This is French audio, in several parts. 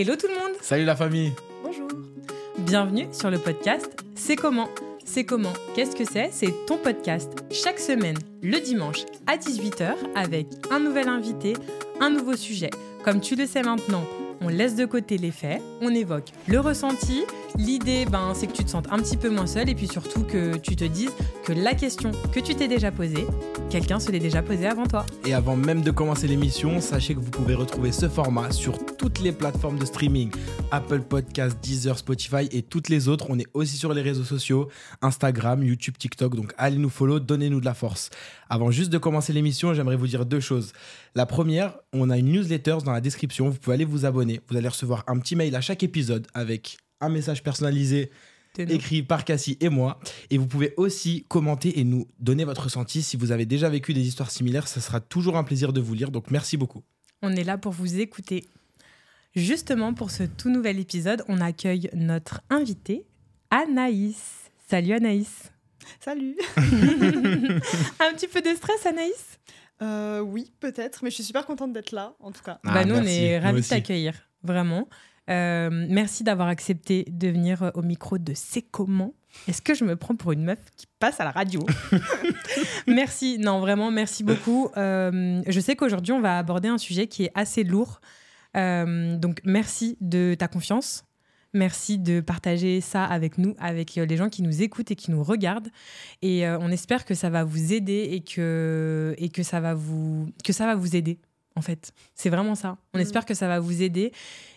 Hello tout le monde. Salut la famille. Bonjour. Bienvenue sur le podcast C'est comment? C'est comment? Qu'est-ce que c'est? C'est ton podcast chaque semaine, le dimanche à 18h avec un nouvel invité, un nouveau sujet. Comme tu le sais maintenant, on laisse de côté les faits, on évoque le ressenti. L'idée, ben, c'est que tu te sentes un petit peu moins seul et puis surtout que tu te dises que la question que tu t'es déjà posée, quelqu'un se l'est déjà posée avant toi. Et avant même de commencer l'émission, sachez que vous pouvez retrouver ce format sur toutes les plateformes de streaming Apple Podcasts, Deezer, Spotify et toutes les autres. On est aussi sur les réseaux sociaux Instagram, YouTube, TikTok. Donc allez nous follow, donnez-nous de la force. Avant juste de commencer l'émission, j'aimerais vous dire deux choses. La première, on a une newsletter dans la description. Vous pouvez aller vous abonner. Vous allez recevoir un petit mail à chaque épisode avec un message personnalisé écrit par Cassie et moi. Et vous pouvez aussi commenter et nous donner votre ressenti. Si vous avez déjà vécu des histoires similaires, ça sera toujours un plaisir de vous lire. Donc merci beaucoup. On est là pour vous écouter. Justement, pour ce tout nouvel épisode, on accueille notre invitée, Anaïs. Salut Anaïs. Salut Un petit peu de stress, Anaïs? Euh, Oui, peut-être, mais je suis super contente d'être là, en tout cas. bah, ah, nous, on est ravis de t'accueillir, vraiment. Euh, merci d'avoir accepté de venir euh, au micro de C'est comment? Est-ce que je me prends pour une meuf qui passe à la radio? Merci, non, vraiment, merci beaucoup. je sais qu'aujourd'hui, on va aborder un sujet qui est assez lourd. donc, merci de ta confiance. Merci de partager ça avec nous, avec les gens qui nous écoutent et qui nous regardent. Et on espère que ça va vous aider et que, et que, ça, va vous, que ça va vous aider en fait. C'est vraiment ça. On mm. espère que ça va vous aider.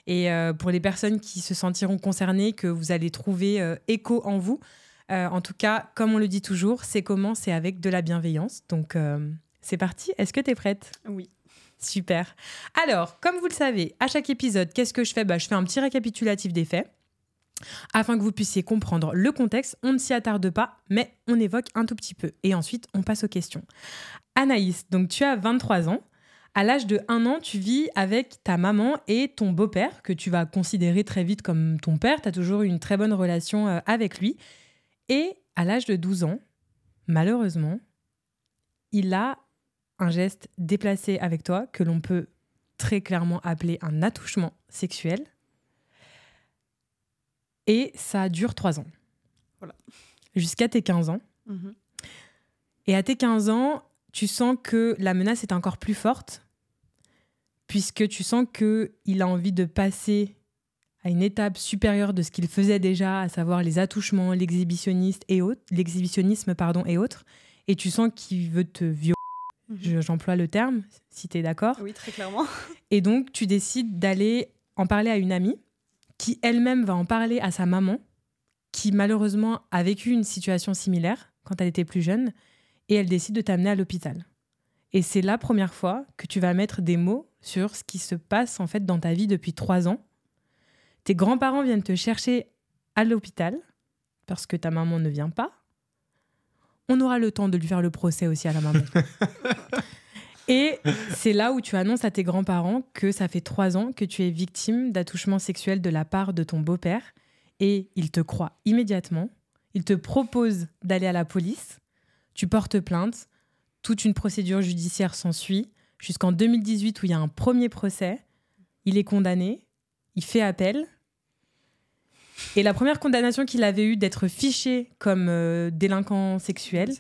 Et euh, pour les personnes qui se sentiront concernées, que vous allez trouver euh, écho en vous. Euh, en tout cas, comme on le dit toujours, c'est comment C'est avec de la bienveillance. Donc, c'est parti. Est-ce que tu es prête? Oui. Super. Alors, comme vous le savez, à chaque épisode, qu'est-ce que je fais? Bah, Je fais un petit récapitulatif des faits. Afin que vous puissiez comprendre le contexte, on ne s'y attarde pas, mais on évoque un tout petit peu. Et ensuite, on passe aux questions. Anaïs, donc tu as 23 ans. À l'âge de 1 an, tu vis avec ta maman et ton beau-père, que tu vas considérer très vite comme ton père. Tu as toujours eu une très bonne relation euh, avec lui. Et à l'âge de 12 ans, malheureusement, il a un geste déplacé avec toi que l'on peut très clairement appeler un attouchement sexuel. Et ça dure 3 ans. Voilà. Jusqu'à tes 15 ans. Mhm. Et à tes 15 ans, tu sens que la menace est encore plus forte, puisque tu sens qu'il a envie de passer à une étape supérieure de ce qu'il faisait déjà, à savoir les attouchements, l'exhibitionniste et autres, l'exhibitionnisme pardon et autres, et tu sens qu'il veut te violer. Mhm. J'emploie le terme, si tu es d'accord. Oui, très clairement. Et donc, tu décides d'aller en parler à une amie qui elle-même va en parler à sa maman, qui malheureusement a vécu une situation similaire quand elle était plus jeune et elle décide de t'amener à l'hôpital. Et c'est la première fois que tu vas mettre des mots sur ce qui se passe en fait dans ta vie depuis trois ans. Tes grands-parents viennent te chercher à l'hôpital parce que ta maman ne vient pas. On aura le temps de lui faire le procès aussi à la maman. Et c'est là où tu annonces à tes grands-parents que ça fait trois ans que tu es victime d'attouchement sexuel de la part de ton beau-père. Et ils te croient immédiatement. Ils te proposent d'aller à la police. Tu portes plainte, toute une procédure judiciaire s'ensuit, jusqu'en 2018 où il y a un premier procès. Il est condamné, il fait appel. Et la première condamnation qu'il avait eue d'être fiché comme euh, délinquant sexuel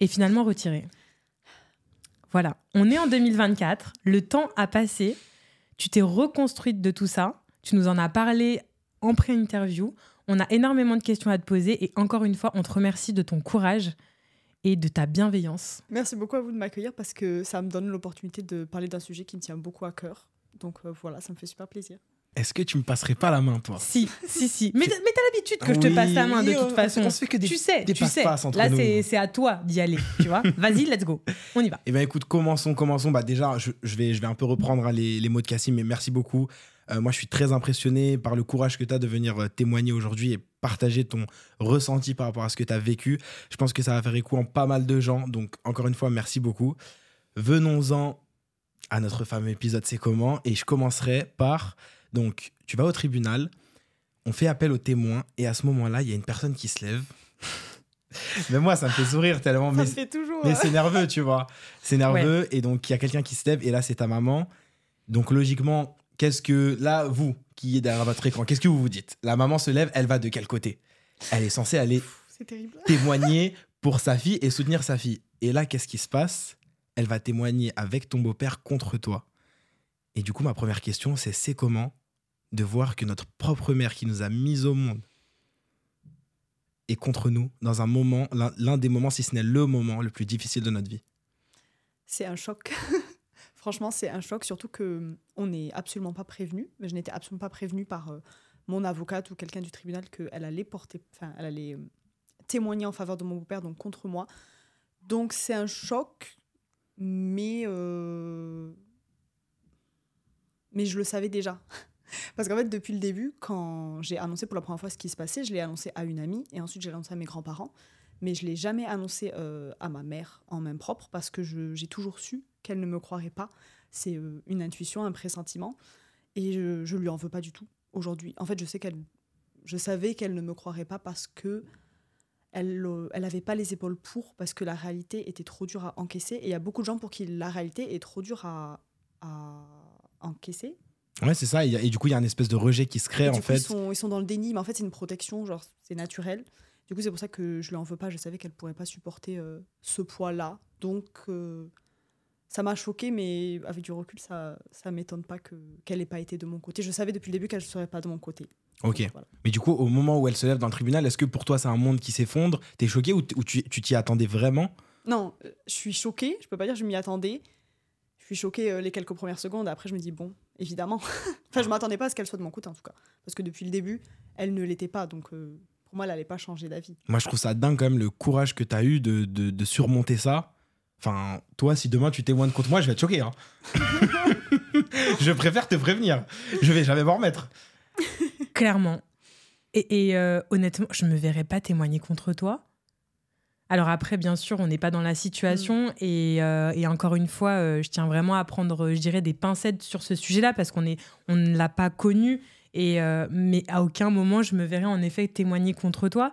est finalement retirée. Voilà, on est en 2024, le temps a passé, tu t'es reconstruite de tout ça, tu nous en as parlé en pré-interview, on a énormément de questions à te poser. Et encore une fois, on te remercie de ton courage et de ta bienveillance. Merci beaucoup à vous de m'accueillir parce que ça me donne l'opportunité de parler d'un sujet qui me tient beaucoup à cœur. Donc euh, voilà, ça me fait super plaisir. Est-ce que tu me passerais pas la main, toi? Si, si, si. Mais, mais t'as l'habitude que je te passe la main de toute façon. On se fait que des, tu sais, des tu sais. Là, c'est à toi d'y aller, tu vois. Vas-y, let's go. On y va. Eh bien, écoute, commençons, commençons. Bah, déjà, je, je, vais, je vais un peu reprendre hein, les, les mots de Cassim, mais merci beaucoup. Euh, moi, je suis très impressionné par le courage que tu as de venir euh, témoigner aujourd'hui et partager ton ressenti par rapport à ce que tu as vécu. Je pense que ça va faire écho en pas mal de gens. Donc, encore une fois, merci beaucoup. Venons-en à notre fameux épisode C'est comment? Et je commencerai par donc, tu vas au tribunal, on fait appel aux témoins, et à ce moment-là, il y a une personne qui se lève. mais moi, ça me fait sourire tellement. Ça mais, fait toujours. Mais c'est nerveux, tu vois. C'est nerveux, et donc il y a quelqu'un qui se lève, et là, c'est ta maman. Donc, logiquement, qu'est-ce que là, vous qui êtes derrière votre écran, qu'est-ce que vous vous dites? La maman se lève, elle va de quel côté? Elle est censée aller témoigner pour sa fille et soutenir sa fille. Et là, qu'est-ce qui se passe? Elle va témoigner avec ton beau-père contre toi. Et du coup, ma première question, c'est c'est comment de voir que notre propre mère qui nous a mis au monde est contre nous dans un moment, l'un des moments, si ce n'est le moment le plus difficile de notre vie? C'est un choc. Franchement, c'est un choc, surtout que hum, on n'est absolument pas prévenu. Je n'étais absolument pas prévenue par euh, mon avocate ou quelqu'un du tribunal qu'elle allait porter, enfin, elle allait euh, témoigner en faveur de mon beau-père, donc contre moi. Donc c'est un choc, mais euh, mais je le savais déjà. Parce qu'en fait, depuis le début, quand j'ai annoncé pour la première fois ce qui se passait, je l'ai annoncé à une amie et ensuite j'ai annoncé à mes grands-parents. Mais je l'ai jamais annoncé à ma mère en main propre parce que j'ai toujours su qu'elle ne me croirait pas. C'est euh, une intuition, un pressentiment. Et je, je lui en veux pas du tout aujourd'hui. En fait, je sais qu'elle, je savais qu'elle ne me croirait pas parce que elle, euh, elle avait pas les épaules pour, parce que la réalité était trop dure à encaisser. Et il y a beaucoup de gens pour qui la réalité est trop dure à, à encaisser. Ouais, c'est ça. Et, du coup, il y a une espèce de rejet qui se crée, Et en coup, fait. ils, sont, ils sont dans le déni, mais en fait, c'est une protection, genre, c'est naturel. Du coup, c'est pour ça que je lui en veux pas. Je savais qu'elle pourrait pas supporter euh, ce poids-là. Donc, euh, ça m'a choqué, mais avec du recul, ça, ça m'étonne pas que, qu'elle ait pas été de mon côté. Je savais depuis le début qu'elle ne serait pas de mon côté. Ok. Donc, voilà. Mais du coup, au moment où elle se lève dans le tribunal, est-ce que pour toi, c'est un monde qui s'effondre? T'es choqué ou, ou tu t'y attendais vraiment? Non, euh, je suis choquée. Je peux pas dire que je m'y attendais. Je suis choquée euh, les quelques premières secondes. Après, je me dis, bon, évidemment. enfin, je m'attendais pas à ce qu'elle soit de mon côté, en tout cas. Parce que depuis le début, elle ne l'était pas. Donc, euh, pour moi, elle n'allait pas changer d'avis. Moi, je trouve ça dingue quand même le courage que tu as eu de, de- de surmonter ça. Enfin, toi, si demain tu témoignes contre moi, je vais être choqué. hein. je préfère te prévenir. Je vais jamais m'en remettre. Clairement. Et, et, euh, honnêtement, je me verrais pas témoigner contre toi. Alors après, bien sûr, on n'est pas dans la situation et, euh, et encore une fois, euh, je tiens vraiment à prendre, je dirais, des pincettes sur ce sujet-là parce qu'on est, on ne l'a pas connu. Et euh, mais à aucun moment je me verrais en effet témoigner contre toi.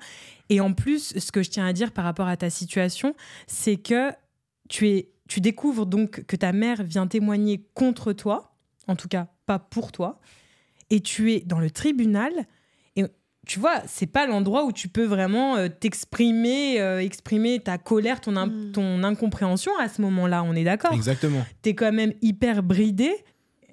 Et en plus, ce que je tiens à dire par rapport à ta situation, c'est que tu es, tu découvres donc que ta mère vient témoigner contre toi, en tout cas pas pour toi, et tu es dans le tribunal. Et tu vois, c'est pas l'endroit où tu peux vraiment euh, t'exprimer, euh, exprimer ta colère, ton, im- Mm. ton incompréhension à ce moment-là. On est d'accord Exactement. T'es quand même hyper bridé,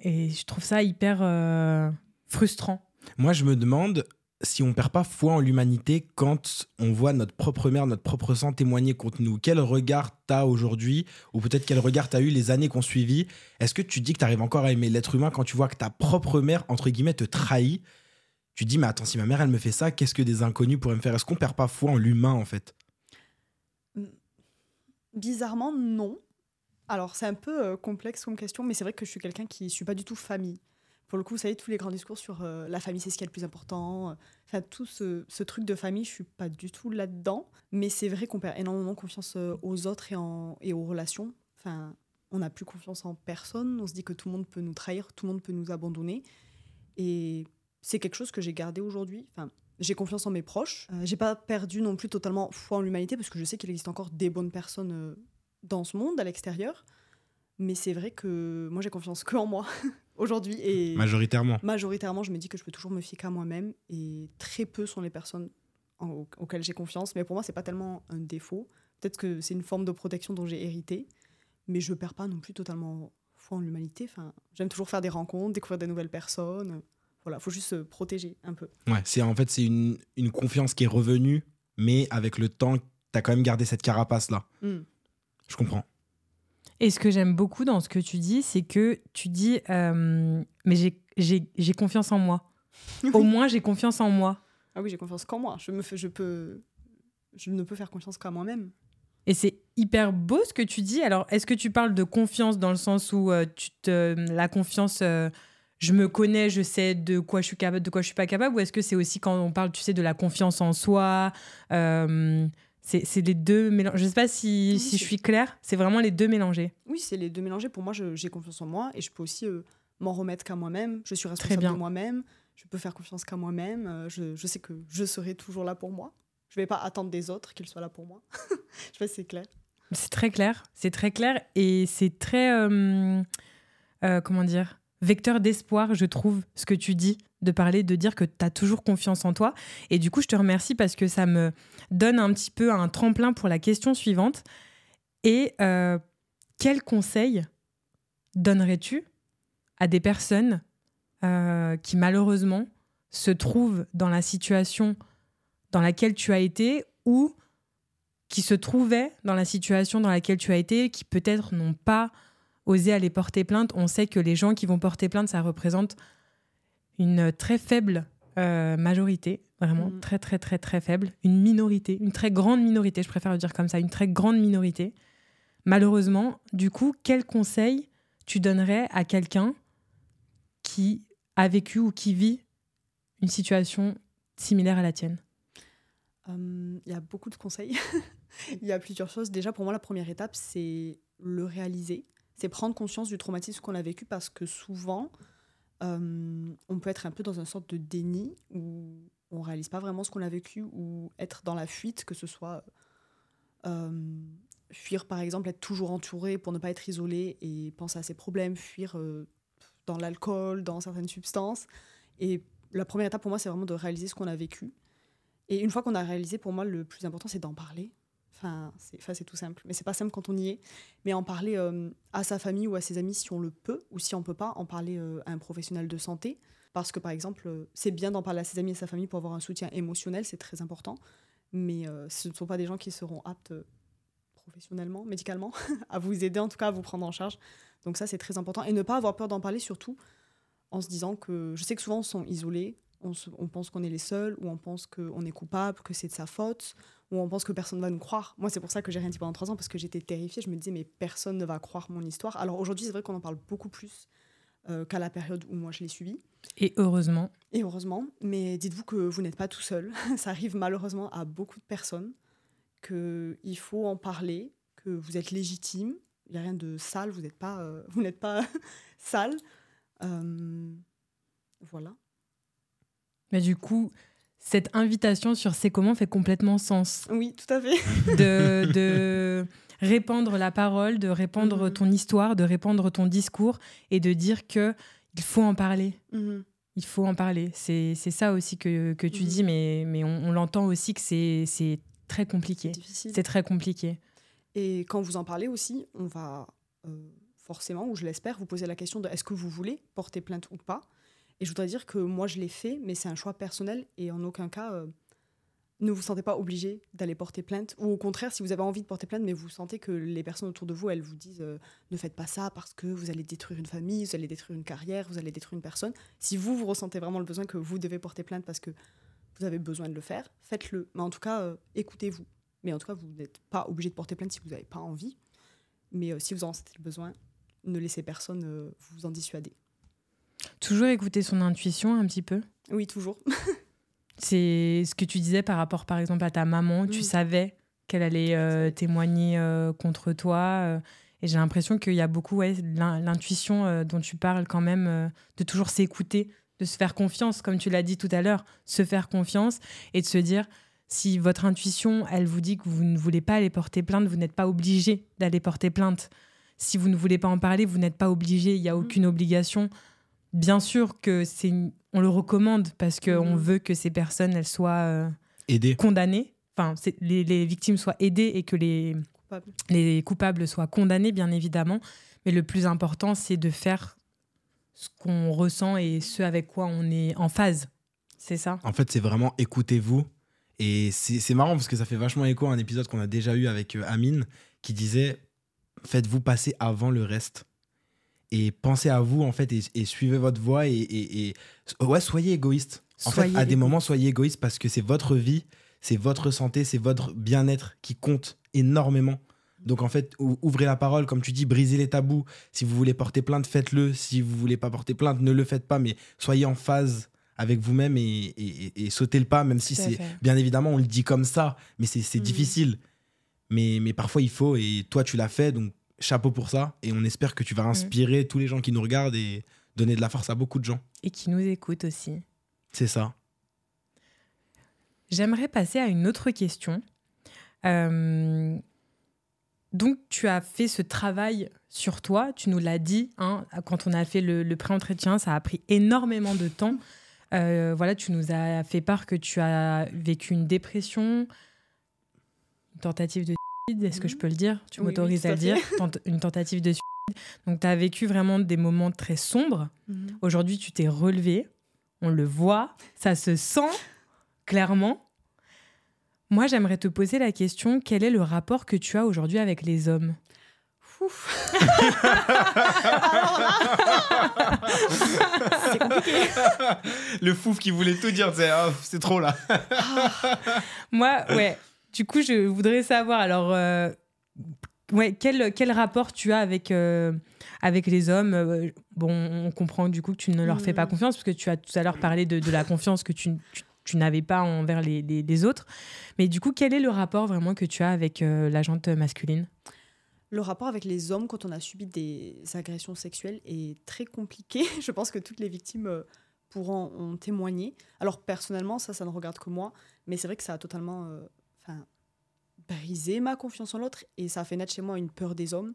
et je trouve ça hyper euh, frustrant. Moi, je me demande si on perd pas foi en l'humanité quand on voit notre propre mère, notre propre sang témoigner contre nous? Quel regard t'as aujourd'hui Ou peut-être quel regard t'as eu les années qu'on suivi? Est-ce que tu dis que t'arrives encore à aimer l'être humain quand tu vois que ta propre mère, entre guillemets, te trahit? Tu dis, mais attends, si ma mère, elle me fait ça, qu'est-ce que des inconnus pourraient me faire? Est-ce qu'on perd pas foi en l'humain, en fait? Bizarrement, non. Alors, c'est un peu euh, complexe comme question, mais c'est vrai que je suis quelqu'un qui ne suis pas du tout famille. Pour le coup, vous savez, tous les grands discours sur euh, la famille, c'est ce qui est le plus important. euh, Enfin, tout ce, ce truc de famille, je suis pas du tout là-dedans. Mais c'est vrai qu'on perd énormément confiance euh, aux autres et, aux relations. Enfin, on n'a plus confiance en personne. On se dit que tout le monde peut nous trahir, tout le monde peut nous abandonner. Et c'est quelque chose que j'ai gardé aujourd'hui. Enfin, j'ai confiance en mes proches. Euh, j'ai pas perdu non plus totalement foi en l'humanité parce que je sais qu'il existe encore des bonnes personnes dans ce monde, à l'extérieur. Mais c'est vrai que moi, j'ai confiance que en moi aujourd'hui. Et Majoritairement. majoritairement, je me dis que je peux toujours me fier qu'à moi-même. Et très peu sont les personnes en- auxquelles j'ai confiance. Mais pour moi, c'est pas tellement un défaut. Peut-être que c'est une forme de protection dont j'ai hérité. Mais je perds pas non plus totalement foi en l'humanité. Enfin, j'aime toujours faire des rencontres, découvrir des nouvelles personnes. Voilà, faut juste se protéger un peu. Ouais, c'est en fait c'est une, une confiance qui est revenue, mais avec le temps, t'as quand même gardé cette carapace là. Hmm. Je comprends. Et ce que j'aime beaucoup dans ce que tu dis, c'est que tu dis, euh, mais j'ai- confiance en moi. Au moins, j'ai confiance en moi. Ah oui, j'ai confiance qu'en moi. Je, me fais, je, peux, je ne peux faire confiance qu'à moi-même. Et c'est hyper beau ce que tu dis. Alors, est-ce que tu parles de confiance dans le sens où euh, tu te, la confiance, euh, je me connais, je sais de quoi je suis capable, de quoi je suis pas capable, ou est-ce que c'est aussi quand on parle, tu sais, de la confiance en soi euh, C'est c'est les deux mélangés. Je sais pas si, Oui, si je suis claire. C'est vraiment les deux mélangés. Oui, c'est les deux mélangés. Pour moi, je- j'ai confiance en moi et je peux aussi euh, m'en remettre qu'à moi-même. Je suis responsable bien. de moi-même. Je peux faire confiance qu'à moi-même. Euh, je, je sais que je serai toujours là pour moi. Je vais pas attendre des autres qu'ils soient là pour moi. je sais pas si c'est clair. C'est très clair. C'est très clair et c'est très. euh, comment dire vecteur d'espoir, je trouve, ce que tu dis, de parler, de dire que tu as toujours confiance en toi. Et du coup, je te remercie parce que ça me donne un petit peu un tremplin pour la question suivante. Et euh, quel conseil donnerais-tu à des personnes euh, qui malheureusement se trouvent dans la situation dans laquelle tu as été ou qui se trouvaient dans la situation dans laquelle tu as été, qui peut-être n'ont pas osé aller porter plainte? On sait que les gens qui vont porter plainte, ça représente une très faible euh, majorité, vraiment Mm. très très très très faible, une minorité, une très grande minorité, je préfère le dire comme ça, une très grande minorité. Malheureusement, du coup, quel conseil tu donnerais à quelqu'un qui a vécu ou qui vit une situation similaire à la tienne? Hum, Il y a beaucoup de conseils. Il y a plusieurs choses. Déjà, pour moi, la première étape, c'est le réaliser. C'est prendre conscience du traumatisme qu'on a vécu parce que souvent, hum, on peut être un peu dans une sorte de déni où on réalise pas vraiment ce qu'on a vécu ou être dans la fuite, que ce soit hum, fuir, par exemple, être toujours entouré pour ne pas être isolé et penser à ses problèmes, fuir euh, dans l'alcool, dans certaines substances. Et la première étape pour moi, c'est vraiment de réaliser ce qu'on a vécu. Et une fois qu'on a réalisé, pour moi, le plus important, c'est d'en parler. Enfin, c'est tout simple. Mais c'est pas simple quand on y est. Mais en parler euh, à sa famille ou à ses amis si on le peut, ou si on peut pas, en parler euh, à un professionnel de santé. Parce que, par exemple, euh, c'est bien d'en parler à ses amis et à sa famille pour avoir un soutien émotionnel, c'est très important. Mais ce ne sont pas des gens qui seront aptes professionnellement, médicalement, à vous aider, en tout cas, à vous prendre en charge. Donc ça, c'est très important. Et ne pas avoir peur d'en parler, surtout en se disant que... Je sais que souvent, on se sent isolé, on, se- on pense qu'on est les seuls, ou on pense qu'on est coupable, que c'est de sa faute, ou on pense que personne ne va nous croire. Moi, c'est pour ça que j'ai rien dit pendant trois ans, parce que j'étais terrifiée. Je me disais, mais personne ne va croire mon histoire. Alors aujourd'hui, c'est vrai qu'on en parle beaucoup plus euh, qu'à la période où moi je l'ai suivi. Et heureusement, Et heureusement, mais dites-vous que vous n'êtes pas tout seul. Ça arrive malheureusement à beaucoup de personnes, qu'il faut en parler, que vous êtes légitime. Il n'y a rien de sale, vous n'êtes pas, euh, vous n'êtes pas sale. Euh, voilà. Mais du coup, cette invitation sur C'est comment fait complètement sens. Oui, tout à fait. de, de répandre la parole, de répandre Mhm. ton histoire, de répandre ton discours et de dire que il faut en parler. Mhm. Il faut en parler. C'est ça aussi que, que tu Mhm. dis, mais, mais on, on l'entend aussi que c'est très compliqué. difficile. C'est très compliqué. Et quand vous en parlez aussi, on va euh, forcément, ou je l'espère, vous poser la question de est-ce que vous voulez porter plainte ou pas? Et je voudrais dire que moi, je l'ai fait, mais c'est un choix personnel et en aucun cas, euh, ne vous sentez pas obligé d'aller porter plainte. Ou au contraire, si vous avez envie de porter plainte, mais vous sentez que les personnes autour de vous, elles vous disent euh, ne faites pas ça parce que vous allez détruire une famille, vous allez détruire une carrière, vous allez détruire une personne. Si vous, vous ressentez vraiment le besoin que vous devez porter plainte parce que vous avez besoin de le faire, faites-le. Mais en tout cas, euh, écoutez-vous. Mais en tout cas, vous n'êtes pas obligé de porter plainte si vous n'avez pas envie. Mais si vous en sentez le besoin, ne laissez personne vous en dissuader. Toujours écouter son intuition un petit peu? Oui, toujours. C'est ce que tu disais par rapport, par exemple, à ta maman. Tu Mhm. savais qu'elle allait euh, témoigner euh, contre toi. euh, et j'ai l'impression qu'il y a beaucoup ouais, l'in- l'intuition dont tu parles quand même, de toujours s'écouter, de se faire confiance, comme tu l'as dit tout à l'heure, se faire confiance et de se dire, si votre intuition, elle vous dit que vous ne voulez pas aller porter plainte, vous n'êtes pas obligé d'aller porter plainte. Si vous ne voulez pas en parler, vous n'êtes pas obligé, il n'y a Mhm. aucune obligation. Bien sûr que c'est, on le recommande parce qu'on Mhm. veut que ces personnes, elles soient euh, Aider. condamnées, enfin, les, les victimes soient aidées et que les, les coupables soient condamnés, bien évidemment. Mais le plus important, c'est de faire ce qu'on ressent et ce avec quoi on est en phase. C'est ça? En fait, c'est vraiment écoutez-vous. Et c'est c'est marrant parce que ça fait vachement écho à un épisode qu'on a déjà eu avec euh, Amine qui disait faites-vous passer avant le reste. Et pensez à vous, en fait, et, et suivez votre voie. Et, et- et- ouais, soyez égoïste. En Soyez fait, à des moments, soyez égoïste parce que c'est votre vie, c'est votre santé, c'est votre bien-être qui compte énormément. Donc, en fait, ou- ouvrez la parole, comme tu dis, brisez les tabous. Si vous voulez porter plainte, faites-le. Si vous voulez pas porter plainte, ne le faites pas. Mais soyez en phase avec vous-même et, sautez le pas, même si c'est bien évidemment, on le dit comme ça, mais c'est Mhm. difficile. Mais, mais parfois, il faut, et toi, tu l'as fait, donc chapeau pour ça. Et on espère que tu vas inspirer tous les gens qui nous regardent et donner de la force à beaucoup de gens. Et qui nous écoutent aussi. C'est ça. J'aimerais passer à une autre question. Euh, donc, tu as fait ce travail sur toi. Tu nous l'as dit hein, quand on a fait le, le pré-entretien, ça a pris énormément de temps. Euh, voilà, tu nous as fait part que tu as vécu une dépression, une tentative de est-ce que je Mhm. peux le dire? Tu Oui, m'autorises à le dire Une tentative de suicide. Donc, tu as vécu vraiment des moments très sombres. Aujourd'hui, tu t'es relevé. On le voit. Ça se sent clairement. Moi, j'aimerais te poser la question quel est le rapport que tu as aujourd'hui avec les hommes? Ouf. Alors là, c'est compliqué. Le fouf qui voulait tout dire, c'est ah, c'est trop là. Moi, ouais. Du coup, je voudrais savoir, alors, euh, ouais, quel, quel rapport tu as avec, euh, avec les hommes? Euh, Bon, on comprend du coup que tu ne leur fais pas Mm. confiance, parce que tu as tout à l'heure parlé de, de la confiance que tu, tu, tu n'avais pas envers les, les, les autres. Mais du coup, quel est le rapport vraiment que tu as avec euh, la jante masculine? Le rapport avec les hommes quand on a subi des agressions sexuelles est très compliqué. Je pense que toutes les victimes pourront en témoigner. Alors personnellement, ça, ça ne regarde que moi, mais c'est vrai que ça a totalement euh, brisé ma confiance en l'autre et ça a fait naître chez moi une peur des hommes.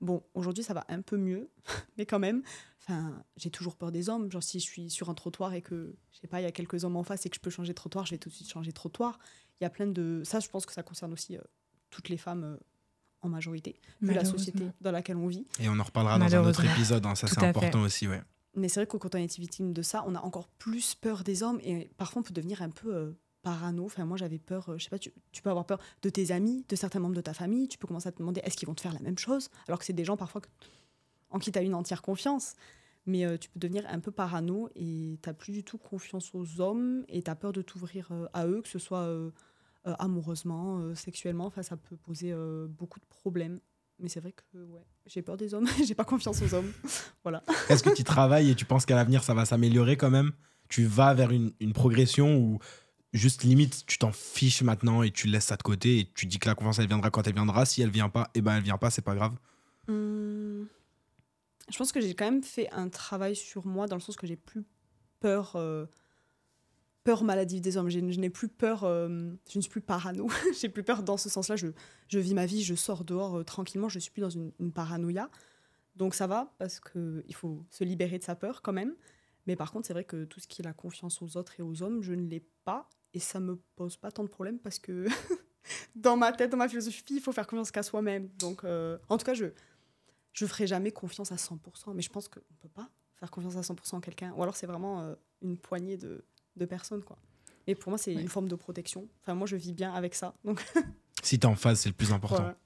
Bon, aujourd'hui, ça va un peu mieux, mais quand même, enfin, j'ai toujours peur des hommes. Genre, si je suis sur un trottoir et que, je sais pas, il y a quelques hommes en face et que je peux changer de trottoir, je vais tout de suite changer de trottoir. Il y a plein de... Ça, je pense que ça concerne aussi euh, toutes les femmes euh, en majorité, vu la société dans laquelle on vit. Et on en reparlera dans un autre épisode, hein, ça c'est important aussi, ouais. Mais c'est vrai que quand on est victime de ça, on a encore plus peur des hommes et parfois on peut devenir un peu euh, parano. Enfin, moi j'avais peur, euh, je sais pas, tu, peux avoir peur de tes amis, de certains membres de ta famille. Tu peux commencer à te demander est-ce qu'ils vont te faire la même chose? Alors que c'est des gens parfois en qui tu as une entière confiance. Mais euh, tu peux devenir un peu parano et tu plus du tout confiance aux hommes et tu as peur de t'ouvrir euh, à eux, que ce soit amoureusement, sexuellement. Enfin, ça peut poser beaucoup de problèmes. Mais c'est vrai que ouais, j'ai peur des hommes, j'ai pas confiance aux hommes. voilà. Est-ce que tu travailles et tu penses qu'à l'avenir ça va s'améliorer quand même? Tu vas vers une, une progression ou juste limite tu t'en fiches maintenant et tu laisses ça de côté et tu dis que la confiance elle viendra quand elle viendra. Si elle vient pas, et ben elle vient pas, c'est pas grave. Hum, Je pense que j'ai quand même fait un travail sur moi dans le sens que j'ai plus peur, euh, peur maladive des hommes. Je n'ai plus peur, euh, je ne suis plus parano. j'ai plus peur dans ce sens-là. Je, je vis ma vie, je sors dehors euh, tranquillement. Je suis plus dans une, une paranoïa. Donc ça va parce que il faut se libérer de sa peur quand même. Mais par contre, c'est vrai que tout ce qui est la confiance aux autres et aux hommes, je ne l'ai pas et ça me pose pas tant de problèmes parce que dans ma tête, dans ma philosophie, il faut faire confiance qu'à soi-même. Donc, euh, en tout cas, je je ferai jamais confiance à 100%, mais je pense qu'on peut pas faire confiance à 100% en quelqu'un. Ou alors c'est vraiment euh, une poignée de, de personnes, quoi. Et pour moi, c'est Ouais. une forme de protection. Enfin, moi, je vis bien avec ça. Donc, Si t'es en phase, c'est le plus important. voilà.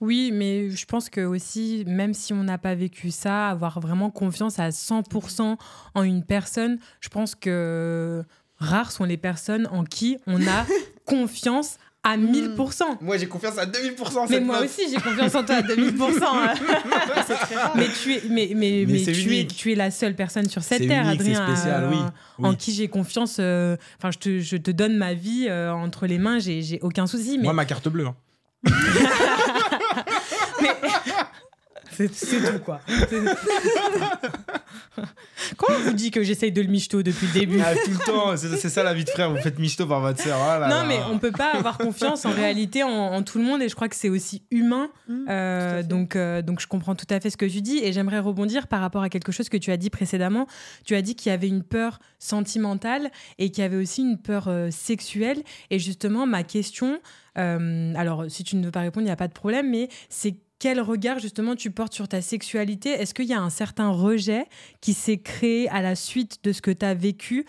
Oui, mais je pense que aussi, même si on n'a pas vécu ça, avoir vraiment confiance à 100% en une personne, je pense que rares sont les personnes en qui on a confiance à 1000%. Moi j'ai confiance à 2000% Mais moi aussi, j'ai confiance en toi à 2000%. hein. c'est très rare. mais tu es, mais, mais, Mais mais tu, es, tu es la seule personne sur cette terre, Adrien, spécial, euh, oui. en Oui. qui j'ai confiance. euh, Enfin, je, te, je te donne ma vie euh, entre les mains, j'ai j'ai aucun souci. Mais Moi ma carte bleue. hein. C'est tout, quoi. C'est- Comment on vous dit que j'essaye de le michto depuis le début Ah, tout le temps, c'est ça la vie de frère, vous faites michto par votre sœur. ah là Non, là. mais on peut pas avoir confiance en réalité en, en tout le monde et je crois que c'est aussi humain. Mmh, Euh, donc, euh, donc, je comprends tout à fait ce que tu dis et j'aimerais rebondir par rapport à quelque chose que tu as dit précédemment. Tu as dit qu'il y avait une peur sentimentale et qu'il y avait aussi une peur euh, sexuelle. Et justement, ma question, euh, alors si tu ne veux pas répondre, il n'y a pas de problème, mais c'est quel regard justement tu portes sur ta sexualité? Est-ce qu'il y a un certain rejet qui s'est créé à la suite de ce que tu as vécu?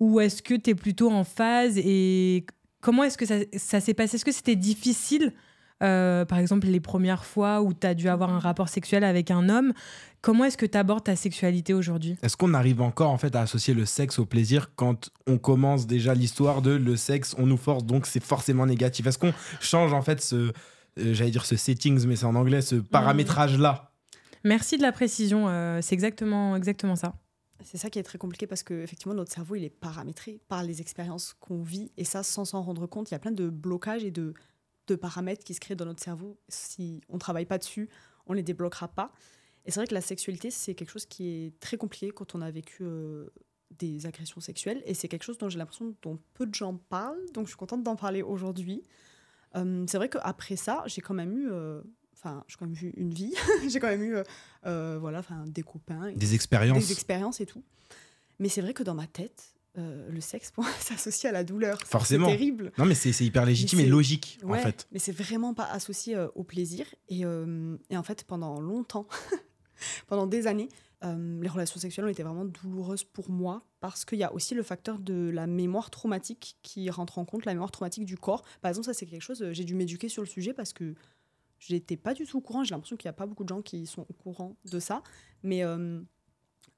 Ou est-ce que tu es plutôt en phase et comment est-ce que ça, s'est passé? Est-ce que c'était difficile euh, par exemple, les premières fois où tu as dû avoir un rapport sexuel avec un homme, comment est-ce que tu abordes ta sexualité aujourd'hui? Est-ce qu'on arrive encore en fait à associer le sexe au plaisir quand on commence déjà l'histoire de le sexe, on nous force donc c'est forcément négatif? Est-ce qu'on change en fait ce, j'allais dire ce settings, mais c'est en anglais, ce paramétrage là Merci de la précision, euh, c'est exactement, exactement ça. C'est ça qui est très compliqué parce que effectivement notre cerveau il est paramétré par les expériences qu'on vit et ça sans s'en rendre compte il y a plein de blocages et de, de paramètres qui se créent dans notre cerveau. Si on travaille pas dessus on les débloquera pas. Et c'est vrai que la sexualité c'est quelque chose qui est très compliqué quand on a vécu euh, des agressions sexuelles et c'est quelque chose dont j'ai l'impression dont peu de gens parlent donc je suis contente d'en parler aujourd'hui Euh, c'est vrai qu'après ça j'ai quand même eu euh, enfin j'ai quand même eu une vie, j'ai quand même eu, euh, euh, voilà, des copains, Des expériences. des expériences et tout. Mais c'est vrai que dans ma tête, euh, le sexe, pour associé à la douleur. Forcément. C'est terrible. Non, mais c'est hyper légitime et logique, en Ouais, fait. mais c'est vraiment pas associé euh, au plaisir. Et, euh, et en fait, pendant longtemps, pendant des années, euh, les relations sexuelles ont été vraiment douloureuses pour moi parce qu'il y a aussi le facteur de la mémoire traumatique qui rentre en compte, la mémoire traumatique du corps. Par exemple, ça, c'est quelque chose, euh, j'ai dû m'éduquer sur le sujet parce que j'étais pas du tout au courant. J'ai l'impression qu'il n'y a pas beaucoup de gens qui sont au courant de ça. Mais euh,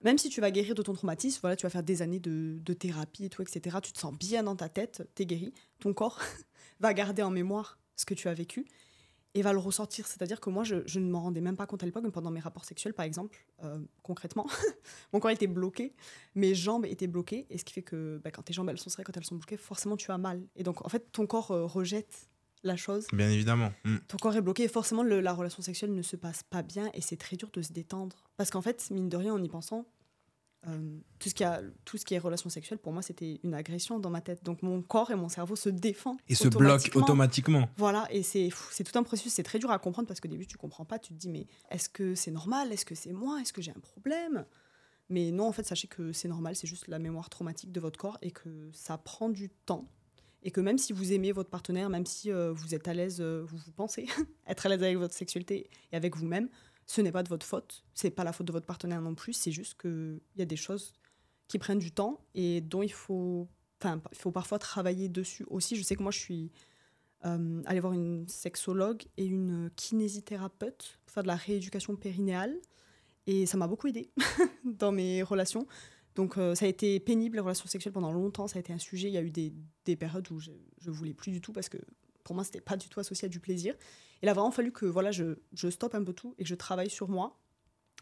même si tu vas guérir de ton traumatisme, voilà, tu vas faire des années de, de thérapie et tout, etc. Tu te sens bien dans ta tête, t'es guéri. Ton corps va garder en mémoire ce que tu as vécu et va le ressortir. C'est-à-dire que moi, je, je ne m'en rendais même pas compte à l'époque, mais pendant mes rapports sexuels, par exemple, euh, concrètement, mon corps était bloqué, mes jambes étaient bloquées, et ce qui fait que bah, quand tes jambes elles sont serrées, quand elles sont bloquées, forcément tu as mal. Et donc, en fait, ton corps euh, rejette la chose. Bien évidemment. Mm. Ton corps est bloqué et forcément le- la relation sexuelle ne se passe pas bien et c'est très dur de se détendre. Parce qu'en fait, mine de rien, en y pensant, euh, tout, ce qui a, tout ce qui est relation sexuelle, pour moi, c'était une agression dans ma tête. Donc mon corps et mon cerveau se défendent. Et se bloque automatiquement. Voilà, et c'est tout un processus, c'est très dur à comprendre parce qu'au début, tu comprends pas, tu te dis, mais est-ce que c'est normal? Est-ce que c'est moi? Est-ce que j'ai un problème? Mais non, en fait, sachez que c'est normal, c'est juste la mémoire traumatique de votre corps et que ça prend du temps. Et que même si vous aimez votre partenaire, même si euh, vous êtes à l'aise, euh, vous, vous pensez être à l'aise avec votre sexualité et avec vous-même, ce n'est pas de votre faute. C'est pas la faute de votre partenaire non plus. C'est juste qu'il y a des choses qui prennent du temps et dont il faut, il faut parfois travailler dessus aussi. Je sais que moi, je suis euh, allée voir une sexologue et une kinésithérapeute pour faire de la rééducation périnéale. Et ça m'a beaucoup aidé dans mes relations. Donc euh, ça a été pénible, les relations sexuelles pendant longtemps. Ça a été un sujet. Il y a eu des, des périodes où je, je voulais plus du tout parce que pour moi, c'était pas du tout associé à du plaisir. Et il a vraiment fallu que voilà, je, je stoppe un peu tout et que je travaille sur moi,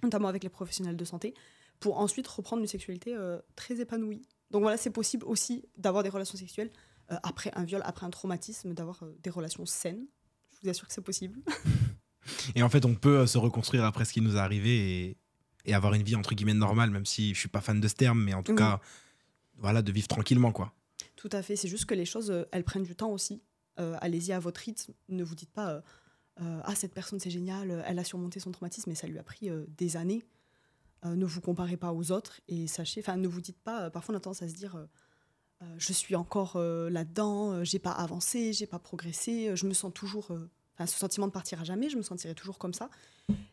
notamment avec les professionnels de santé, pour ensuite reprendre une sexualité euh, très épanouie. Donc voilà, c'est possible aussi d'avoir des relations sexuelles euh, après un viol, après un traumatisme, d'avoir euh, des relations saines. Je vous assure que c'est possible. Et en fait, on peut se reconstruire après ce qui nous est arrivé et, et avoir une vie entre guillemets normale, même si je suis pas fan de ce terme, mais en tout Oui. cas, voilà, de vivre tranquillement, quoi. Tout à fait. C'est juste que les choses, elles prennent du temps aussi. Euh, Allez-y à votre rythme. Ne vous dites pas, euh, euh, ah, cette personne, c'est génial, elle a surmonté son traumatisme, mais ça lui a pris des années. Ne vous comparez pas aux autres et sachez, enfin, ne vous dites pas, parfois on a tendance à se dire, je suis encore là-dedans, euh, j'ai pas avancé, j'ai pas progressé, je me sens toujours. Enfin, ce sentiment de partir à jamais, je me sentirai toujours comme ça.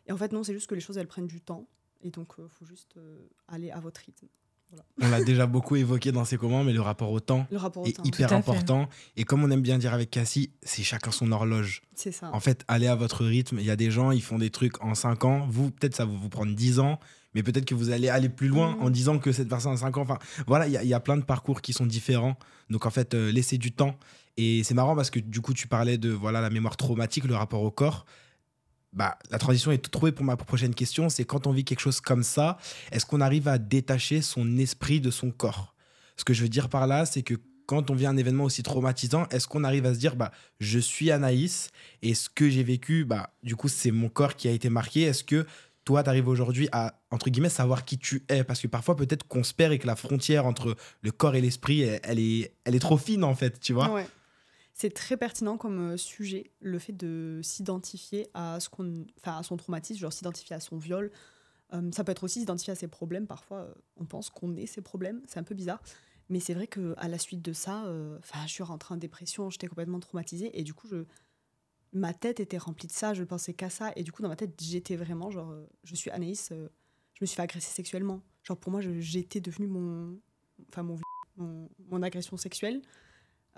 Et en fait, non, c'est juste que les choses, elles prennent du temps. Et donc, il faut juste aller à votre rythme. On l'a déjà beaucoup évoqué dans ces commandes, mais le rapport au temps Le rapport au est temps, hyper fait. important. Et comme on aime bien dire avec Cassie, c'est chacun son horloge. c'est ça. En fait, allez à votre rythme. Il y a des gens, ils font des trucs en 5 ans. Vous, peut-être ça va vous prendre 10 ans, mais peut-être que vous allez aller plus loin Mhm. en disant que cette personne a 5 ans. Enfin, voilà, il y, a- il y a plein de parcours qui sont différents. Donc, en fait, euh, laissez du temps. Et c'est marrant parce que du coup, tu parlais de voilà la mémoire traumatique, le rapport au corps. Bah, la transition est trouvée pour ma prochaine question. C'est quand on vit quelque chose comme ça, est-ce qu'on arrive à détacher son esprit de son corps? Ce que je veux dire par là, c'est que quand on vit un événement aussi traumatisant, est-ce qu'on arrive à se dire, bah, je suis Anaïs et ce que j'ai vécu, bah, du coup, c'est mon corps qui a été marqué? Est-ce que toi, tu arrives aujourd'hui à, entre guillemets, savoir qui tu es? Parce que parfois, peut-être qu'on se perd et que la frontière entre le corps et l'esprit, elle, est, elle est trop fine, en fait, tu vois? C'est très pertinent comme euh, sujet, le fait de s'identifier à, ce qu'on, à son traumatisme, genre s'identifier à son viol. Euh, ça peut être aussi s'identifier à ses problèmes. Parfois, euh, on pense qu'on est ses problèmes. C'est un peu bizarre. Mais c'est vrai qu'à la suite de ça, euh, je suis rentrée en dépression, j'étais complètement traumatisée. Et du coup, je, ma tête était remplie de ça, je pensais qu'à ça. Et du coup, dans ma tête, j'étais vraiment genre, euh, je suis Anaïs, je me suis fait agresser sexuellement. Genre, pour moi, j'étais devenue mon, enfin, mon, mon, agression sexuelle.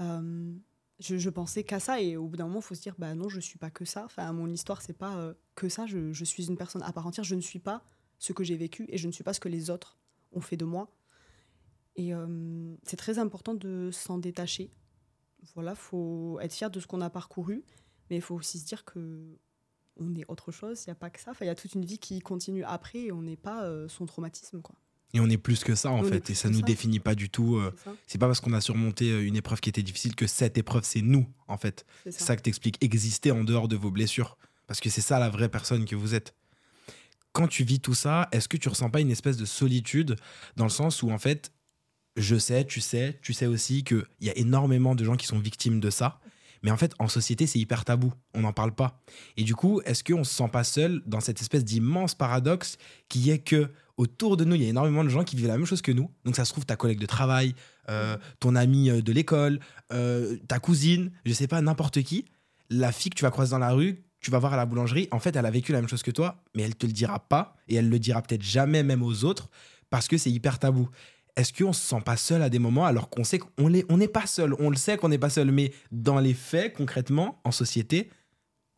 Euh, je, pensais qu'à ça et au bout d'un moment, il faut se dire, bah non, je suis pas que ça. Enfin, mon histoire, c'est pas euh, que ça. Je, je suis une personne à part entière. Je ne suis pas ce que j'ai vécu et je ne suis pas ce que les autres ont fait de moi. Et euh, c'est très important de s'en détacher. Voilà, faut être fier de ce qu'on a parcouru, mais il faut aussi se dire que on est autre chose. Il n'y a pas que ça. Enfin, il y a toute une vie qui continue après et on n'est pas euh, son traumatisme, quoi. Et on est plus que ça, en On fait. Et ça nous ça. définit pas du tout. euh, C'est pas parce qu'on a surmonté euh, une épreuve qui était difficile que cette épreuve, c'est nous, en fait. C'est C'est ça. ça que t'expliques, exister en dehors de vos blessures. Parce que c'est ça la vraie personne que vous êtes. Quand tu vis tout ça, est-ce que tu ressens pas une espèce de solitude dans le sens où, en fait, je sais, tu sais, tu sais aussi qu'il y a énormément de gens qui sont victimes de ça, Mais en fait, en société, c'est hyper tabou. On n'en parle pas. Et du coup, est-ce qu'on se sent pas seul dans cette espèce d'immense paradoxe qui est que autour de nous, il y a énormément de gens qui vivent la même chose que nous. Donc ça se trouve, ta collègue de travail, euh, ton ami euh, de l'école, euh, ta cousine, je sais pas, n'importe qui, la fille que tu vas croiser dans la rue, tu vas voir à la boulangerie, en fait, elle a vécu la même chose que toi, mais elle te le dira pas, et elle le dira peut-être jamais même aux autres, parce que c'est hyper tabou. Est-ce qu'on se sent pas seul à des moments alors qu'on sait qu'on n'est on pas seul, on le sait qu'on n'est pas seul, mais dans les faits, concrètement, en société,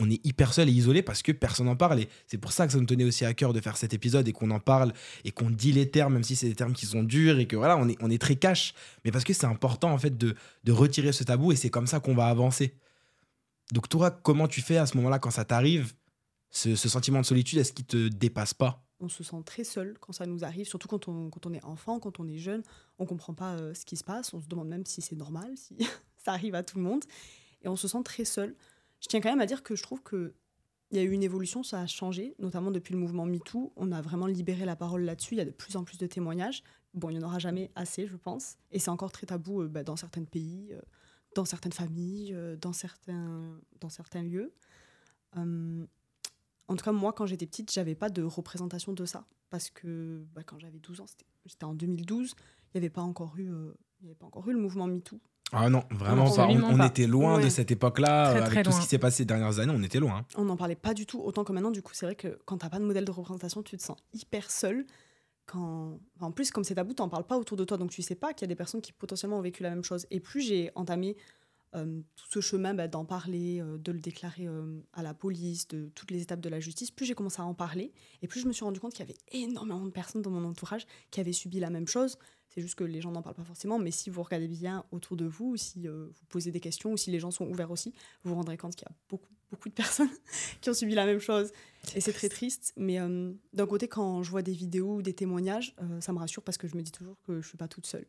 on est hyper seul et isolé parce que personne n'en parle. Et c'est pour ça que ça nous tenait aussi à cœur de faire cet épisode et qu'on en parle et qu'on dit les termes, même si c'est des termes qui sont durs et que voilà, on est, on est très cash. Mais parce que c'est important en fait de, de retirer ce tabou et c'est comme ça qu'on va avancer. Donc toi, comment tu fais à ce moment-là quand ça t'arrive ce, ce sentiment de solitude, est-ce qu'il te dépasse pas? On se sent très seul quand ça nous arrive, surtout quand on, quand on est enfant, quand on est jeune. On comprend pas euh, ce qui se passe, on se demande même si c'est normal, si ça arrive à tout le monde. Et on se sent très seul. Je tiens quand même à dire que je trouve que il y a eu une évolution, ça a changé, notamment depuis le mouvement MeToo. On a vraiment libéré la parole là-dessus. Il y a de plus en plus de témoignages. Bon, il n'y en aura jamais assez, je pense. Et c'est encore très tabou euh, bah, dans certains pays, euh, dans certaines familles, dans, certains, dans certains lieux. En tout cas, moi, quand j'étais petite, j'avais pas de représentation de ça. Parce que bah, quand j'avais 12 ans, c'était- en 2012, il n'y avait, pas encore eu, euh, il y avait pas encore eu le mouvement MeToo. Ah non, vraiment. On, on était loin de cette époque-là. Très, euh, très avec tout ce qui s'est passé ces dernières années, on était loin. hein. on n'en parlait pas du tout autant que maintenant. Du coup, c'est vrai que quand t'as pas de modèle de représentation, tu te sens hyper seul. Quand... enfin, en plus, comme c'est tabou, t'en parles pas autour de toi, donc tu sais pas qu'il y a des personnes qui potentiellement ont vécu la même chose. Et plus j'ai entamé euh, tout ce chemin bah, d'en parler, euh, de le déclarer euh, à la police, de toutes les étapes de la justice, plus j'ai commencé à en parler. Et plus je me suis rendu compte qu'il y avait énormément de personnes dans mon entourage qui avaient subi la même chose. C'est juste que les gens n'en parlent pas forcément, mais si vous regardez bien autour de vous, ou si vous posez des questions, ou si les gens sont ouverts aussi, vous vous rendrez compte qu'il y a beaucoup, beaucoup de personnes qui ont subi la même chose. Et c'est très triste. Mais d'un côté, quand je vois des vidéos ou des témoignages, ça me rassure parce que je me dis toujours que je suis pas toute seule.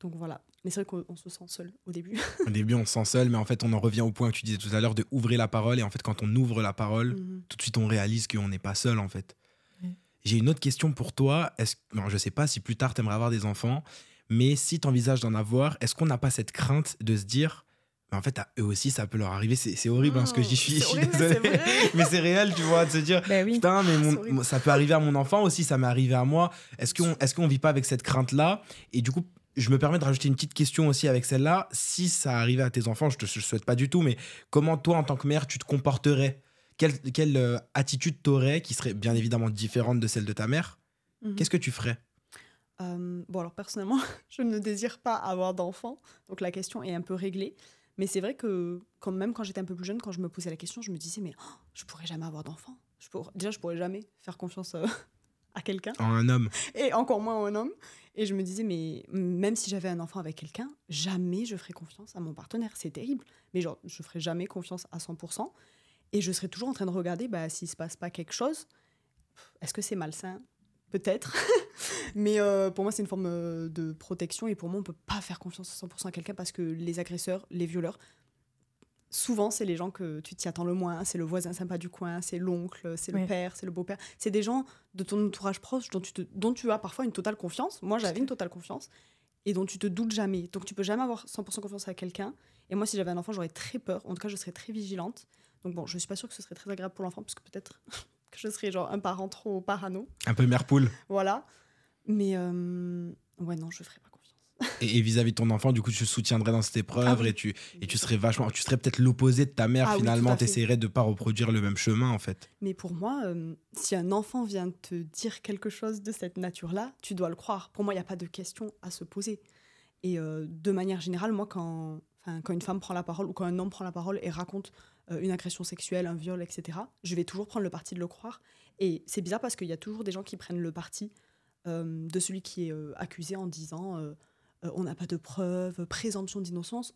Donc voilà. Mais c'est vrai qu'on on se sent seul au début. Au début, on se sent seul, mais en fait, on en revient au point que tu disais tout à l'heure de ouvrir la parole. Et en fait, quand on ouvre la parole, Mhm. tout de suite, on réalise qu'on n'est pas seul, en fait. J'ai une autre question pour toi. Est-ce... Non, je sais pas si plus tard, tu aimerais avoir des enfants, mais si tu envisages d'en avoir, est-ce qu'on n'a pas cette crainte de se dire, mais en fait, à eux aussi, ça peut leur arriver. C'est, horrible hein, ce que je dis, je suis, horrible, désolé. mais c'est réel, tu vois, de se dire, Ben oui. Putain, mais mon- horrible. ça peut arriver à mon enfant aussi, ça m'est arrivé à moi. Est-ce qu'on est qu'on vit pas avec cette crainte-là? Et du coup, je me permets de rajouter une petite question aussi avec celle-là. Si ça arrivait à tes enfants, je te je te souhaite pas du tout, mais comment toi, en tant que mère, tu te comporterais? Quelle, quelle euh, attitude t'aurais qui serait bien évidemment différente de celle de ta mère? Mhm. Qu'est-ce que tu ferais? Euh, bon, alors personnellement, je ne désire pas avoir d'enfant, donc la question est un peu réglée. Mais c'est vrai que, quand même quand j'étais un peu plus jeune, quand je me posais la question, je me disais, mais oh, je pourrais jamais avoir d'enfant. Je pourrais- Déjà, je pourrais jamais faire confiance euh, à quelqu'un, en un homme et encore moins à un homme. Et je me disais, mais même si j'avais un enfant avec quelqu'un, jamais je ferais confiance à mon partenaire. C'est terrible. Mais genre, je ferais jamais confiance à 100%. Et je serais toujours en train de regarder bah, s'il se passe pas quelque chose. Est-ce que c'est malsain? Peut-être. Mais euh, pour moi, c'est une forme euh, de protection. Et pour moi, on peut pas faire confiance à 100% à quelqu'un parce que les agresseurs, les violeurs, souvent, c'est les gens que tu t'y attends le moins. C'est le voisin sympa du coin, c'est l'oncle, c'est le père, c'est le beau-père. C'est des gens de ton entourage proche dont tu, te- dont tu as parfois une totale confiance. Moi, j'avais une totale confiance et dont tu te doutes jamais. Donc, tu peux jamais avoir 100% confiance à quelqu'un. Et moi, si j'avais un enfant, j'aurais très peur. En tout cas, je serais très vigilante. Donc, bon, je suis pas sûre que ce serait très agréable pour l'enfant parce que peut-être que je serais genre un parent trop parano. Un peu mère poule. Voilà. Mais euh, ouais, non, je ferais pas. Et, vis-à-vis de ton enfant, du coup, tu le soutiendrais dans cette épreuve Ah oui. et, tu, et tu serais vachement. Tu serais peut-être l'opposé de ta mère Ah oui, finalement. fait. Tu essaierais de pas reproduire le même chemin en fait. Mais pour moi, euh, si un enfant vient te dire quelque chose de cette nature-là, tu dois le croire. Pour moi, il n'y a pas de question à se poser. Et euh, de manière générale, moi, quand, quand une femme prend la parole ou quand un homme prend la parole et raconte euh, une agression sexuelle, un viol, etc., je vais toujours prendre le parti de le croire. Et c'est bizarre parce qu'il y a toujours des gens qui prennent le parti de celui qui est accusé en disant euh, on n'a pas de preuves, présomption d'innocence.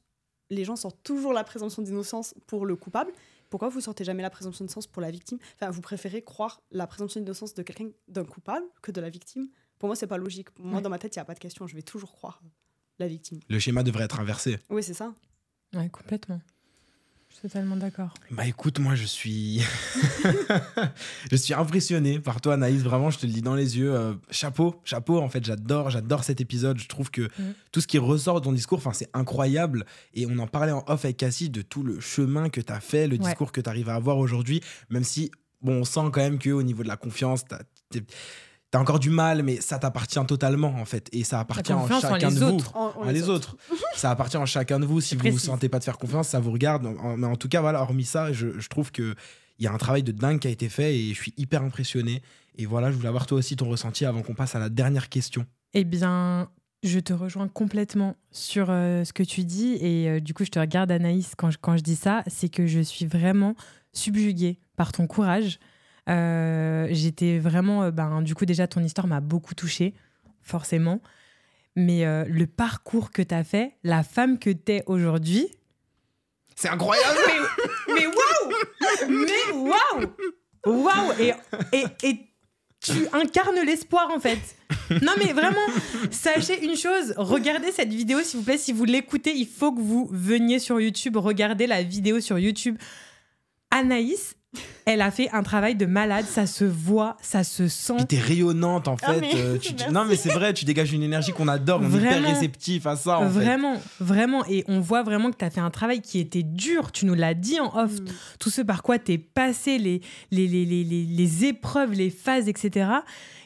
Les gens sortent toujours la présomption d'innocence pour le coupable. Pourquoi vous sortez jamais la présomption d'innocence pour la victime? Enfin, vous préférez croire la présomption d'innocence de quelqu'un, d'un coupable, que de la victime? Pour moi, c'est pas logique. Moi, Ouais. dans ma tête, il n'y a pas de question. Je vais toujours croire la victime. Le schéma devrait être inversé. Oui, c'est ça. Ouais, complètement. Je suis totalement d'accord. Bah écoute, moi je suis. je suis impressionné par toi, Anaïs. Vraiment, je te le dis dans les yeux. Euh, chapeau, chapeau. En fait, j'adore, j'adore cet épisode. Je trouve que Mm. tout ce qui ressort de ton discours, c'est incroyable. Et on en parlait en off avec Cassie de tout le chemin que tu as fait, le Ouais. discours que tu arrives à avoir aujourd'hui. Même si, bon, on sent quand même qu'au niveau de la confiance, tu as, encore du mal, mais ça t'appartient totalement, en fait. Et ça appartient en en chacun les de autres. vous. En- en à les autres. ça appartient en chacun de vous. Si vous ne vous précis. sentez pas de faire confiance, ça vous regarde. Mais en tout cas, voilà, hormis ça, je, je trouve que il y a un travail de dingue qui a été fait et je suis hyper impressionné. Et voilà, je voulais avoir toi aussi ton ressenti avant qu'on passe à la dernière question. Eh bien, je te rejoins complètement sur euh, ce que tu dis. Et euh, du coup, je te regarde, Anaïs, quand je, quand je dis ça, c'est que je suis vraiment subjuguée par ton courage. Euh, J'étais vraiment. euh, ben, du coup, déjà, ton histoire m'a beaucoup touchée, forcément. Mais euh, le parcours que tu as fait, la femme que tu es aujourd'hui. C'est incroyable Mais, waouh Mais waouh Waouh et, et, et tu incarnes l'espoir en fait. Non mais vraiment, sachez une chose, regardez cette vidéo s'il vous plaît, si vous l'écoutez, il faut que vous veniez sur YouTube, regardez la vidéo sur YouTube. Anaïs, elle a fait un travail de malade, ça se voit, ça se sent. Puis t'es rayonnante en fait. Ah, mais- euh, tu- tu- merci. non mais c'est vrai, tu dégages une énergie qu'on adore, on est hyper Vraiment. réceptif à ça en fait. Vraiment, vraiment. Et on voit vraiment que tu as fait un travail qui était dur. Tu nous l'as dit en off. Mm. tout ce par quoi tu es passé, les, les, les, les, les- les épreuves, les phases, etc.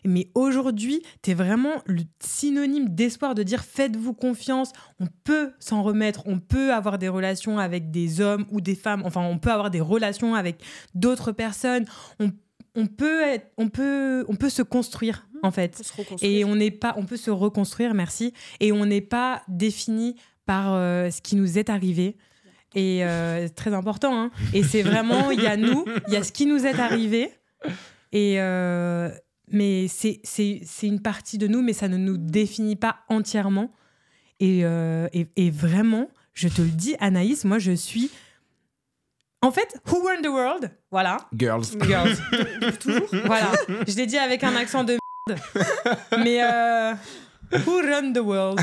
Mais aujourd'hui, tu es vraiment le synonyme d'espoir de dire faites-vous confiance, on peut s'en remettre, on peut avoir des relations avec des hommes ou des femmes, enfin on peut avoir des relations avec d'autres personnes, on, on, peut, être, on, peut, on peut se construire en fait. Et on n'est pas, on peut se reconstruire, merci. Et on n'est pas défini par euh, ce qui nous est arrivé. Et euh, c'est très important. hein. Et c'est vraiment, il y a nous, il y a ce qui nous est arrivé. Et euh, mais c'est une partie de nous, mais ça ne nous définit pas entièrement. Et, euh, et, et vraiment, je te le dis, Anaïs, moi je suis. En fait, who run the world? Voilà. Girls. Girls. toujours. Voilà, je l'ai dit avec un accent de merde. Mais euh, who run the world?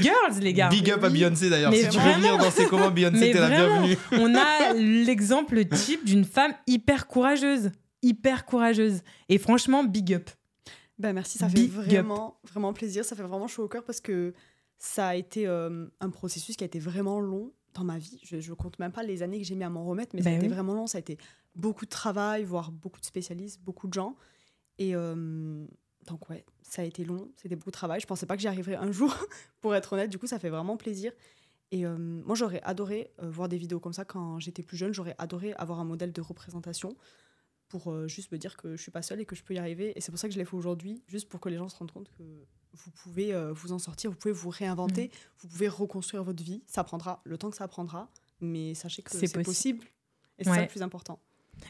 Girls, les gars. Big up à. Beyoncé d'ailleurs. Si tu veux venir danser comment Beyoncé, t'es la bienvenue. On a l'exemple type d'une femme hyper courageuse. Hyper courageuse. Et franchement, big up. Ben merci, ça fait up. vraiment, vraiment plaisir. Ça fait vraiment chaud au cœur parce que ça a été euh, un processus qui a été vraiment long dans ma vie. Je, je compte même pas les années que j'ai mis à m'en remettre, mais ça a été vraiment long. Ça a été beaucoup de travail, voire beaucoup de spécialistes, beaucoup de gens. Et euh, donc, ouais, ça a été long, c'était beaucoup de travail. Je pensais pas que j'y arriverais un jour, pour être honnête. Du coup, ça fait vraiment plaisir. Et euh, moi, j'aurais adoré euh, voir des vidéos comme ça quand j'étais plus jeune. J'aurais adoré avoir un modèle de représentation pour euh, juste me dire que je suis pas seule et que je peux y arriver. Et c'est pour ça que je l'ai fait aujourd'hui, juste pour que les gens se rendent compte que vous pouvez euh, vous en sortir, vous pouvez vous réinventer, vous pouvez reconstruire votre vie. Ça prendra le temps que ça prendra, mais sachez que C'est possible. possible. Et c'est ça le plus important.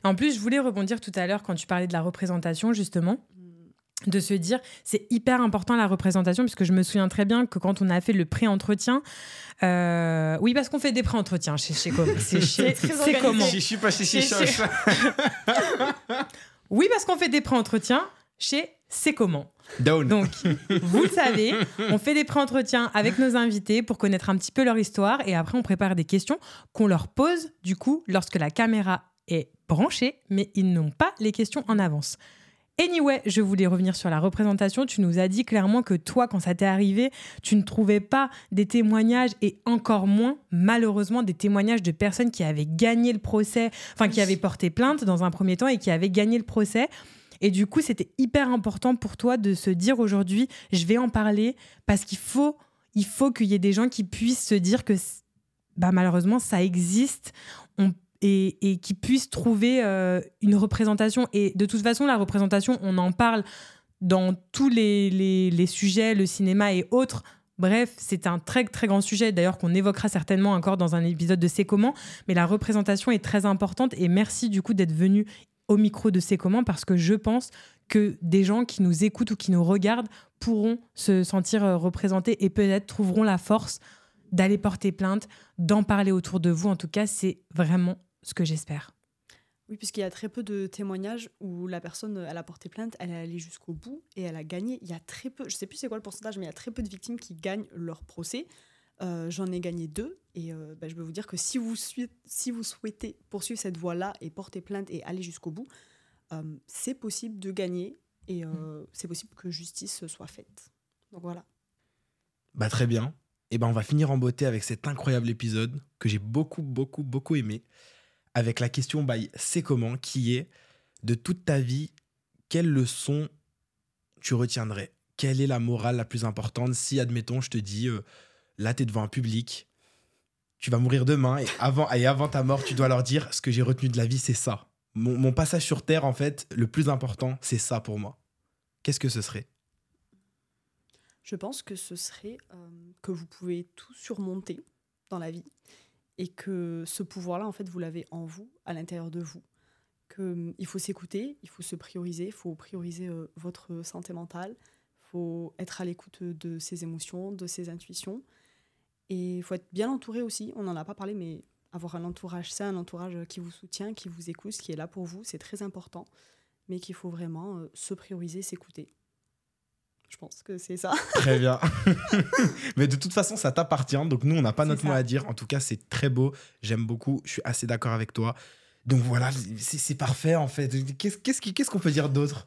En plus, je voulais rebondir tout à l'heure quand tu parlais de la représentation, justement. De se dire c'est hyper important la représentation puisque je me souviens très bien que quand on a fait le pré-entretien euh, oui parce qu'on fait des pré-entretiens chez c'est chez c'est comment Je suis pas chez Chez- oui parce qu'on fait des pré-entretiens chez c'est comment Down. donc vous le savez on fait des pré-entretiens avec nos invités pour connaître un petit peu leur histoire et après on prépare des questions qu'on leur pose du coup lorsque la caméra est branchée mais ils n'ont pas les questions en avance Anyway, je voulais revenir sur la représentation. Tu nous as dit clairement que toi, quand ça t'est arrivé, tu ne trouvais pas des témoignages et encore moins, malheureusement, des témoignages de personnes qui avaient gagné le procès, enfin qui avaient porté plainte dans un premier temps et qui avaient gagné le procès. Et du coup, c'était hyper important pour toi de se dire aujourd'hui, je vais en parler parce qu'il faut, il faut qu'il y ait des gens qui puissent se dire que, bah, malheureusement, ça existe. Et, qui puissent trouver euh, une représentation. Et de toute façon, la représentation, on en parle dans tous les, les- les sujets, le cinéma et autres. Bref, c'est un très très grand sujet, d'ailleurs qu'on évoquera certainement encore dans un épisode de C'est comment. Mais la représentation est très importante et merci du coup d'être venu au micro de C'est comment parce que je pense que des gens qui nous écoutent ou qui nous regardent pourront se sentir euh, représentés et peut-être trouveront la force d'aller porter plainte, d'en parler autour de vous. En tout cas, c'est vraiment ce que j'espère. Oui, puisqu'il y a très peu de témoignages où la personne, elle a porté plainte, elle est allée jusqu'au bout et elle a gagné. Il y a très peu, je sais plus c'est quoi le pourcentage, mais il y a très peu de victimes qui gagnent leur procès. Euh, J'en ai gagné deux. Et euh, bah, je peux vous dire que si vous, sui- si vous souhaitez poursuivre cette voie-là et porter plainte et aller jusqu'au bout, euh, c'est possible de gagner et euh, c'est possible que justice soit faite. Donc voilà. Bah très bien. Et ben on va finir en beauté avec cet incroyable épisode que j'ai beaucoup beaucoup beaucoup aimé avec la question by c'est comment qui est de toute ta vie quelle leçon tu retiendrais? Quelle est la morale la plus importante si admettons je te dis euh, là tu es devant un public tu vas mourir demain et avant et avant ta mort tu dois leur dire ce que j'ai retenu de la vie c'est ça. Mon passage sur terre en fait le plus important c'est ça pour moi. Qu'est-ce que ce serait? Je pense que ce serait euh, que vous pouvez tout surmonter dans la vie et que ce pouvoir-là, en fait, vous l'avez en vous, à l'intérieur de vous. Que, hum, il faut s'écouter, il faut se prioriser, il faut prioriser euh, votre santé mentale, il faut être à l'écoute de ses émotions, de ses intuitions. Et il faut être bien entouré aussi, on n'en a pas parlé, mais avoir un entourage sain, un entourage qui vous soutient, qui vous écoute, qui est là pour vous, c'est très important, mais qu'il faut vraiment euh, se prioriser, s'écouter. Je pense que c'est ça. Très bien. Mais de toute façon, ça t'appartient. Donc nous, on n'a pas notre mot à dire. En tout cas, c'est très beau. J'aime beaucoup. Je suis assez d'accord avec toi. Donc voilà, c'est parfait en fait. Qu'est-ce qu'est-ce qui- qu'est-ce qu'on peut dire d'autre?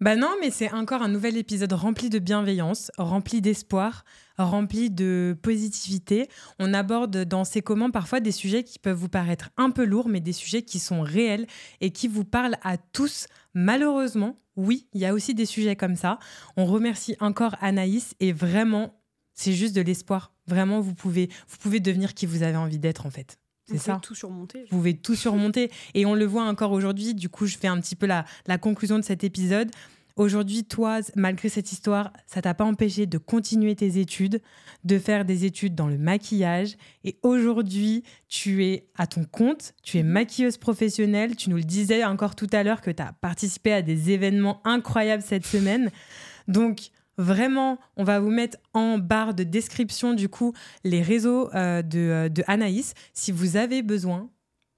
Bah non, mais c'est encore un nouvel épisode rempli de bienveillance, rempli d'espoir, rempli de positivité. On aborde dans ces comments parfois des sujets qui peuvent vous paraître un peu lourds, mais des sujets qui sont réels et qui vous parlent à tous. Malheureusement, oui, il y a aussi des sujets comme ça. On remercie encore Anaïs et vraiment, c'est juste de l'espoir. Vraiment, vous pouvez, vous pouvez devenir qui vous avez envie d'être en fait. C'est Vous pouvez ça. tout surmonter. Vous pouvez tout surmonter. Et on le voit encore aujourd'hui. Du coup, je fais un petit peu la, la conclusion de cet épisode. Aujourd'hui, toi, malgré cette histoire, ça t'a pas empêché de continuer tes études, de faire des études dans le maquillage. Et aujourd'hui, tu es à ton compte, tu es maquilleuse professionnelle. Tu nous le disais encore tout à l'heure que tu as participé à des événements incroyables cette semaine. Donc, vraiment, on va vous mettre en barre de description, du coup, les réseaux euh, de, euh, de Anaïs. Si vous avez besoin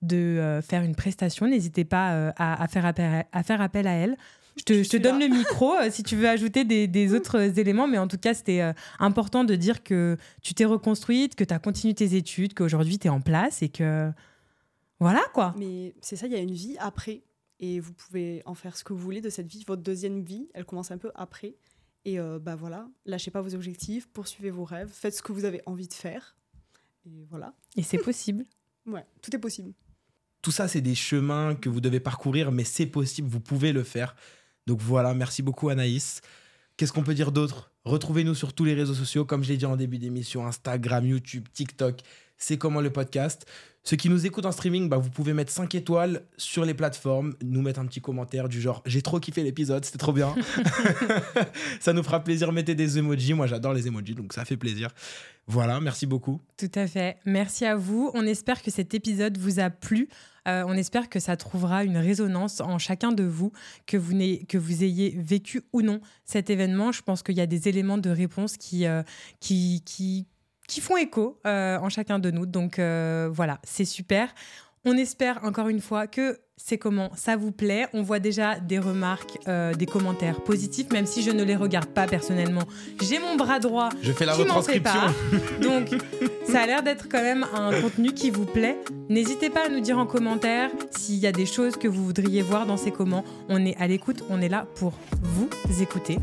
de euh, faire une prestation, n'hésitez pas euh, à, à faire appel, à faire appel à elle. Je te, Je donne là. le micro euh, si tu veux ajouter des, des autres éléments, mais en tout cas, c'était euh, important de dire que tu t'es reconstruite, que tu as continué tes études, qu'aujourd'hui tu es en place et que. Voilà quoi. Mais c'est ça, il y a une vie après. Et vous pouvez en faire ce que vous voulez de cette vie. Votre deuxième vie, elle commence un peu après. Et euh, bah voilà, lâchez pas vos objectifs, poursuivez vos rêves, faites ce que vous avez envie de faire. Et voilà. Et c'est possible. Ouais, tout est possible. Tout ça, c'est des chemins que vous devez parcourir, mais c'est possible, vous pouvez le faire. Donc voilà, merci beaucoup Anaïs. Qu'est-ce qu'on peut dire d'autre? Retrouvez-nous sur tous les réseaux sociaux, comme je l'ai dit en début d'émission, Instagram, YouTube, TikTok, c'est comment le podcast. Ceux qui nous écoutent en streaming, bah, vous pouvez mettre 5 étoiles sur les plateformes, nous mettre un petit commentaire du genre j'ai trop kiffé l'épisode, c'était trop bien. ça nous fera plaisir, mettez des emojis, moi j'adore les emojis, donc ça fait plaisir. Voilà, merci beaucoup. Tout à fait. Merci à vous. On espère que cet épisode vous a plu. Euh, on espère que ça trouvera une résonance en chacun de vous, que vous, que vous ayez vécu ou non cet événement. Je pense qu'il y a des éléments de réponse qui, euh, qui, qui, qui font écho euh, en chacun de nous. Donc euh, voilà, c'est super. On espère encore une fois que c'est comment ça vous plaît. On voit déjà des remarques, euh, des commentaires positifs, même si je ne les regarde pas personnellement. J'ai mon bras droit Je fais la qui retranscription. pas. Donc, ça a l'air d'être quand même un contenu qui vous plaît. N'hésitez pas à nous dire en commentaire s'il y a des choses que vous voudriez voir dans ces comments. On est à l'écoute, on est là pour vous écouter.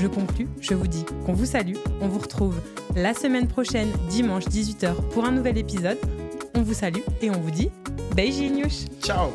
Je conclus, je vous dis qu'on vous salue. On vous retrouve la semaine prochaine, dimanche 18h, pour un nouvel épisode. On vous salue et on vous dit Beijinhos Ciao